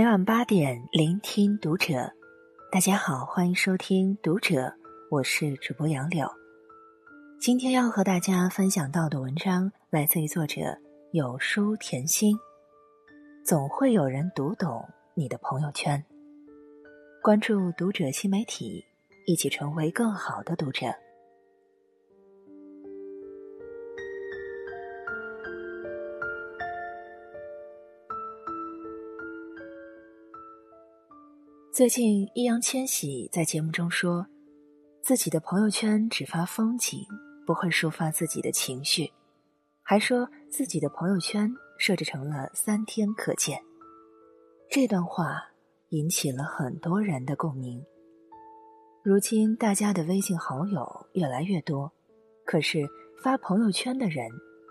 每晚八点，聆听读者。大家好，欢迎收听读者，我是主播杨柳。今天要和大家分享到的文章来自于作者有书甜心。总会有人读懂你的朋友圈。关注读者新媒体，一起成为更好的读者。最近，易烊千玺在节目中说，自己的朋友圈只发风景，不会抒发自己的情绪，还说自己的朋友圈设置成了三天可见。这段话引起了很多人的共鸣。如今，大家的微信好友越来越多，可是发朋友圈的人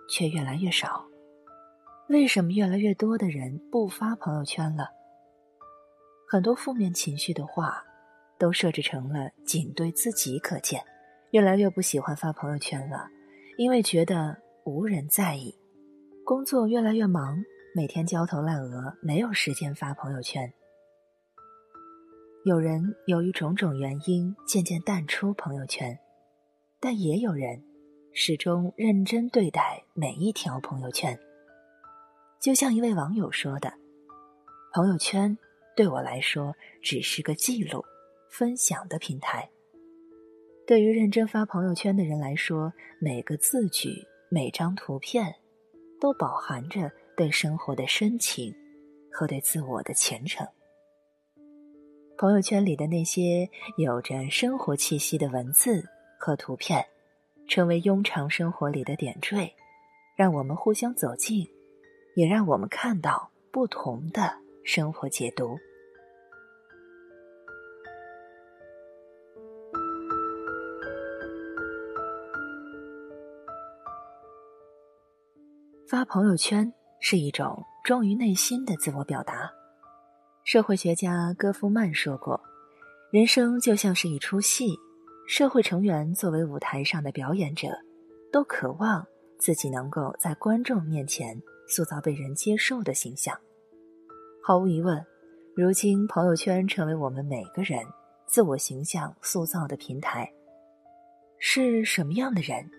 却越来越少。为什么越来越多的人不发朋友圈了？很多负面情绪的话，都设置成了仅对自己可见，越来越不喜欢发朋友圈了，因为觉得无人在意。工作越来越忙，每天焦头烂额，没有时间发朋友圈。有人由于种种原因渐渐淡出朋友圈，但也有人始终认真对待每一条朋友圈。就像一位网友说的：“朋友圈。”对我来说，只是个记录、分享的平台。对于认真发朋友圈的人来说，每个字句、每张图片，都饱含着对生活的深情和对自我的虔诚。朋友圈里的那些有着生活气息的文字和图片，成为庸常生活里的点缀，让我们互相走近，也让我们看到不同的生活解读。发朋友圈是一种忠于内心的自我表达。社会学家戈夫曼说过：“人生就像是一出戏，社会成员作为舞台上的表演者，都渴望自己能够在观众面前塑造被人接受的形象。”毫无疑问，如今朋友圈成为我们每个人自我形象塑造的平台。是什么样的人？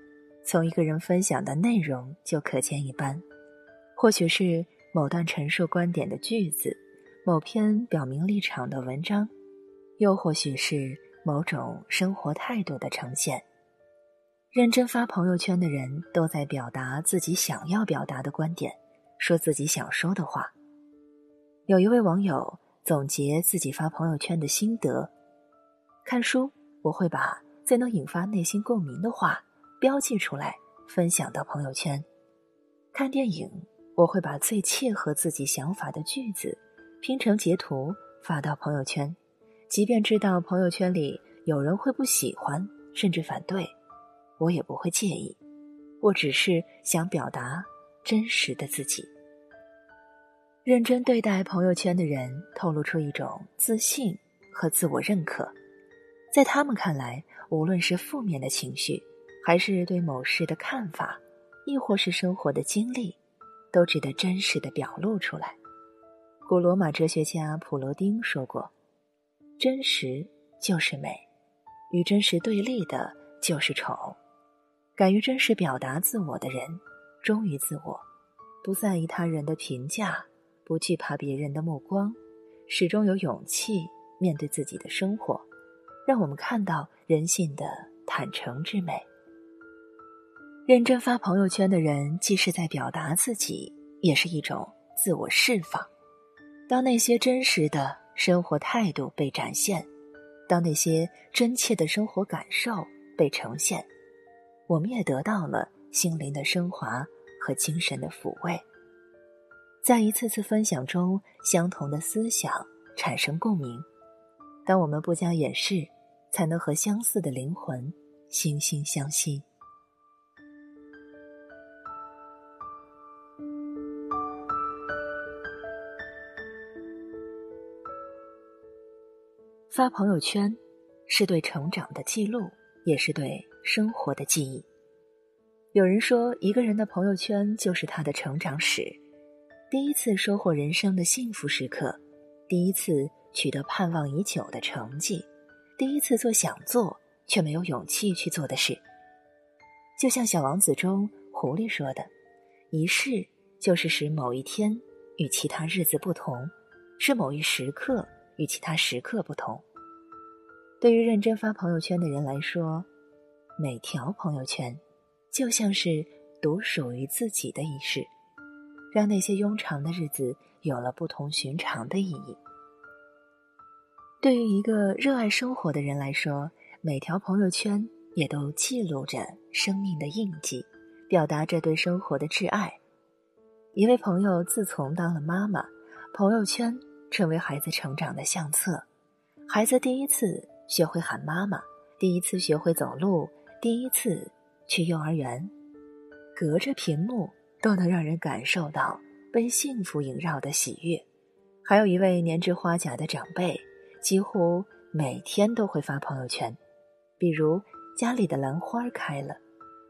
从一个人分享的内容就可见一斑，或许是某段陈述观点的句子，某篇表明立场的文章，又或许是某种生活态度的呈现。认真发朋友圈的人都在表达自己想要表达的观点，说自己想说的话。有一位网友总结自己发朋友圈的心得：看书，我会把最能引发内心共鸣的话。标记出来，分享到朋友圈。看电影，我会把最切合自己想法的句子拼成截图发到朋友圈，即便知道朋友圈里有人会不喜欢，甚至反对，我也不会介意。我只是想表达真实的自己。认真对待朋友圈的人，透露出一种自信和自我认可，在他们看来，无论是负面的情绪。还是对某事的看法，亦或是生活的经历，都值得真实的表露出来。古罗马哲学家普罗丁说过：“真实就是美，与真实对立的就是丑。”敢于真实表达自我的人，忠于自我，不在意他人的评价，不惧怕别人的目光，始终有勇气面对自己的生活，让我们看到人性的坦诚之美。认真发朋友圈的人，既是在表达自己，也是一种自我释放。当那些真实的生活态度被展现，当那些真切的生活感受被呈现，我们也得到了心灵的升华和精神的抚慰。在一次次分享中，相同的思想产生共鸣。当我们不加掩饰，才能和相似的灵魂惺惺相惜。发朋友圈，是对成长的记录，也是对生活的记忆。有人说，一个人的朋友圈就是他的成长史。第一次收获人生的幸福时刻，第一次取得盼望已久的成绩，第一次做想做却没有勇气去做的事。就像《小王子》中狐狸说的：“一试就是使某一天与其他日子不同，是某一时刻与其他时刻不同。”对于认真发朋友圈的人来说，每条朋友圈就像是独属于自己的仪式，让那些庸常的日子。有了不同寻常的意义。对于一个热爱生活的人来说，每条朋友圈也都记录着生命的印记，表达着对生活的挚爱。一位朋友自从当了妈妈，朋友圈成为孩子成长的相册。孩子第一次学会喊妈妈，第一次学会走路，第一次去幼儿园，隔着屏幕都能让人感受到。被幸福萦绕的喜悦，还有一位年至花甲的长辈，几乎每天都会发朋友圈，比如家里的兰花开了，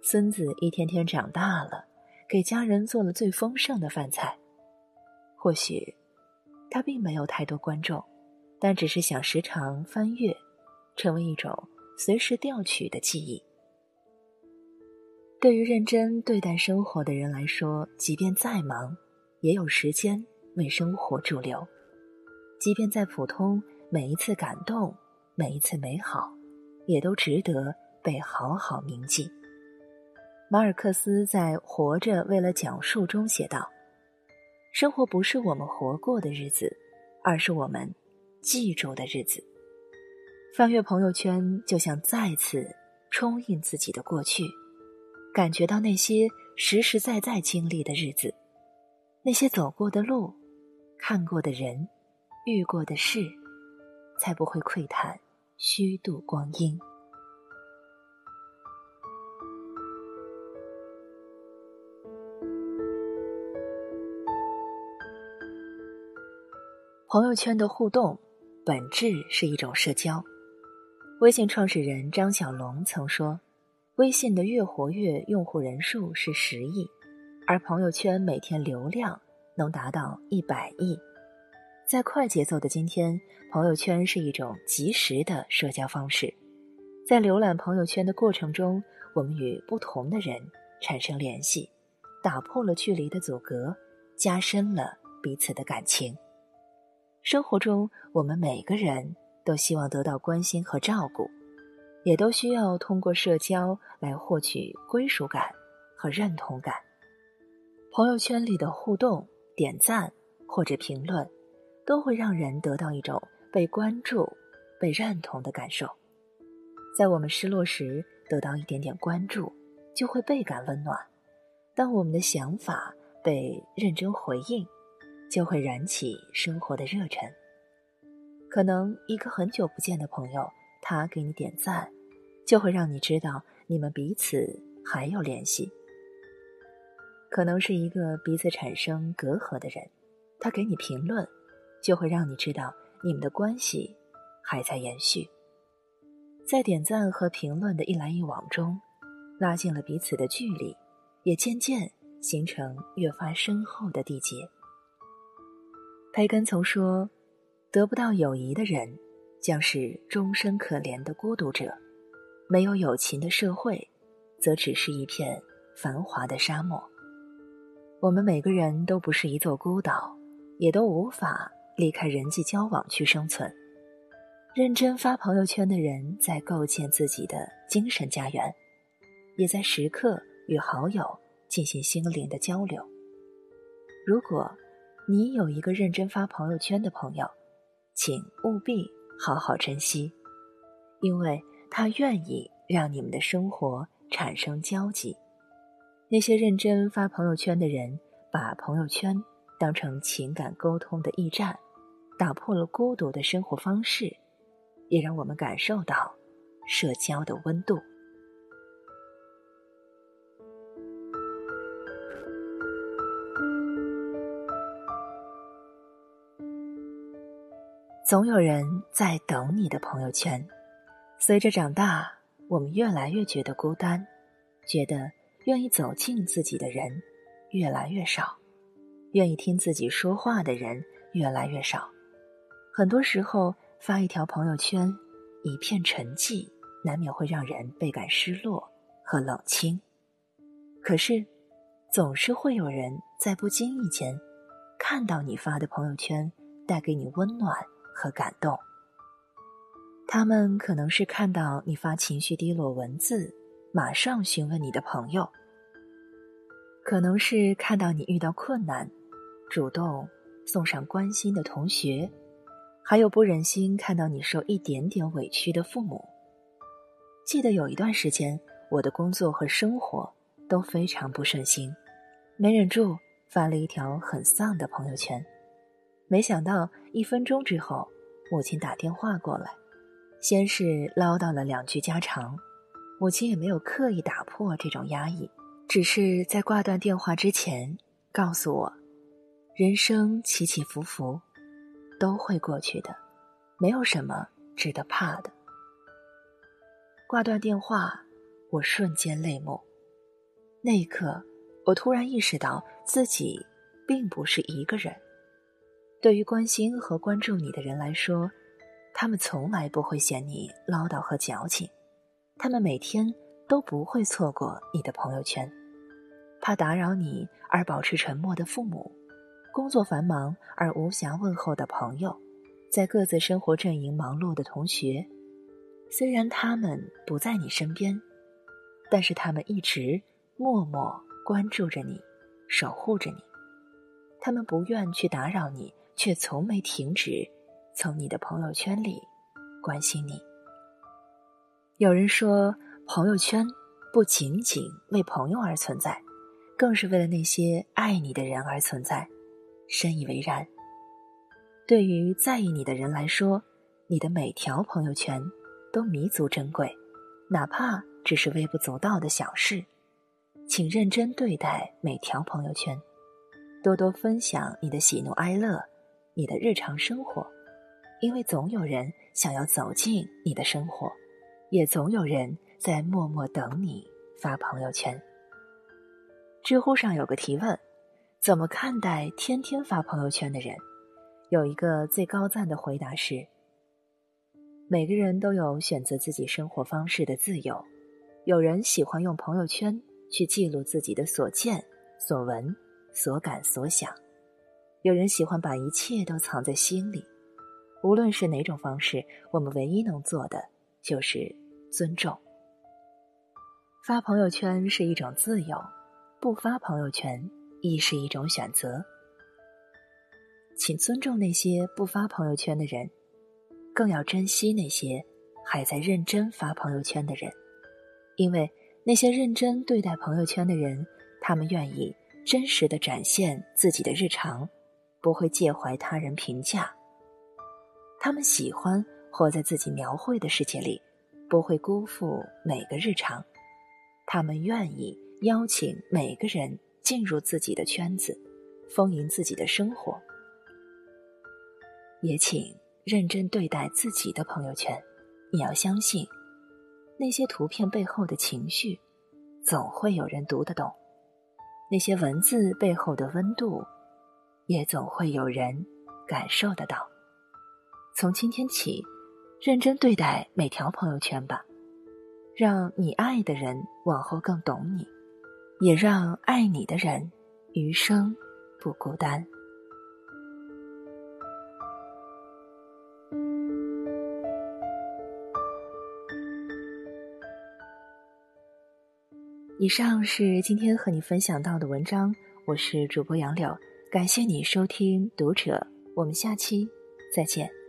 孙子一天天长大了，给家人做了最丰盛的饭菜。或许他并没有太多观众，但只是想时常翻阅，成为一种随时调取的记忆。对于认真对待生活的人来说，即便再忙。也有时间为生活驻留，即便再普通，每一次感动，每一次美好，也都值得被好好铭记。马尔克斯在《活着为了讲述》中写道：“生活不是我们活过的日子，而是我们记住的日子。”翻阅朋友圈，就像再次冲印自己的过去，感觉到那些实实在在经历的日子。那些走过的路，看过的人，遇过的事，才不会喟叹虚度光阴。朋友圈的互动本质是一种社交。微信创始人张小龙曾说：“微信的月活跃用户人数是十亿。”而朋友圈每天流量能达到一百亿，在快节奏的今天，朋友圈是一种及时的社交方式。在浏览朋友圈的过程中，我们与不同的人产生联系，打破了距离的阻隔，加深了彼此的感情。生活中，我们每个人都希望得到关心和照顾，也都需要通过社交来获取归属感和认同感。朋友圈里的互动、点赞或者评论，都会让人得到一种被关注、被认同的感受。在我们失落时得到一点点关注，就会倍感温暖；当我们的想法被认真回应，就会燃起生活的热忱。可能一个很久不见的朋友，他给你点赞，就会让你知道你们彼此还有联系。可能是一个彼此产生隔阂的人，他给你评论，就会让你知道你们的关系还在延续。在点赞和评论的一来一往中，拉近了彼此的距离，也渐渐形成越发深厚的缔结。培根曾说：“得不到友谊的人，将是终身可怜的孤独者；没有友情的社会，则只是一片繁华的沙漠。”我们每个人都不是一座孤岛，也都无法离开人际交往去生存。认真发朋友圈的人，在构建自己的精神家园，也在时刻与好友进行心灵的交流。如果你有一个认真发朋友圈的朋友，请务必好好珍惜，因为他愿意让你们的生活产生交集。那些认真发朋友圈的人，把朋友圈当成情感沟通的驿站，打破了孤独的生活方式，也让我们感受到社交的温度。总有人在等你的朋友圈。随着长大，我们越来越觉得孤单，觉得。愿意走近自己的人越来越少，愿意听自己说话的人越来越少。很多时候发一条朋友圈，一片沉寂，难免会让人倍感失落和冷清。可是，总是会有人在不经意间，看到你发的朋友圈，带给你温暖和感动。他们可能是看到你发情绪低落文字，马上询问你的朋友；可能是看到你遇到困难，主动送上关心的同学；还有不忍心看到你受一点点委屈的父母。记得有一段时间，我的工作和生活。都非常不顺心，没忍住发了一条很丧的朋友圈。没想到一分钟之后，母亲打电话过来，先是唠叨了两句家常，母亲也没有刻意打破这种压抑，只是在挂断电话之前告诉我：人生起起伏伏，都会过去的，没有什么值得怕的。挂断电话，我瞬间泪目。那一刻，我突然意识到自己并不是一个人。对于关心和关注你的人来说，他们从来不会嫌你唠叨和矫情，他们每天都不会错过你的朋友圈。怕打扰你而保持沉默的父母，工作繁忙而无暇问候的朋友，在各自生活阵营忙碌的同学，虽然他们不在你身边，但是他们一直。默默关注着你，守护着你。他们不愿去打扰你，却从没停止从你的朋友圈里关心你。有人说，朋友圈不仅仅为朋友而存在，更是为了那些爱你的人而存在。深以为然。对于在意你的人来说，你的每条朋友圈都弥足珍贵，哪怕只是微不足道的小事。请认真对待每条朋友圈，多多分享你的喜怒哀乐，你的日常生活，因为总有人想要走进你的生活，也总有人在默默等你发朋友圈。知乎上有个提问：怎么看待天天发朋友圈的人？有一个最高赞的回答是：每个人都有选择自己生活方式的自由，有人喜欢用朋友圈。去记录自己的所见、所闻、所感、所想。有人喜欢把一切都藏在心里。无论是哪种方式，我们唯一能做的就是尊重。发朋友圈是一种自由，不发朋友圈亦是一种选择。请尊重那些不发朋友圈的人，更要珍惜那些还在认真发朋友圈的人，因为。那些认真对待朋友圈的人，他们愿意真实的展现自己的日常，不会介怀他人评价。他们喜欢活在自己描绘的世界里，不会辜负每个日常。他们愿意邀请每个人进入自己的圈子，丰盈自己的生活。也请认真对待自己的朋友圈，你要相信。那些图片背后的情绪，总会有人读得懂；那些文字背后的温度，也总会有人感受得到。从今天起，认真对待每条朋友圈吧，让你爱的人往后更懂你，也让爱你的人余生不孤单。以上是今天和你分享到的文章，我是主播杨柳，感谢你收听读者，我们下期再见。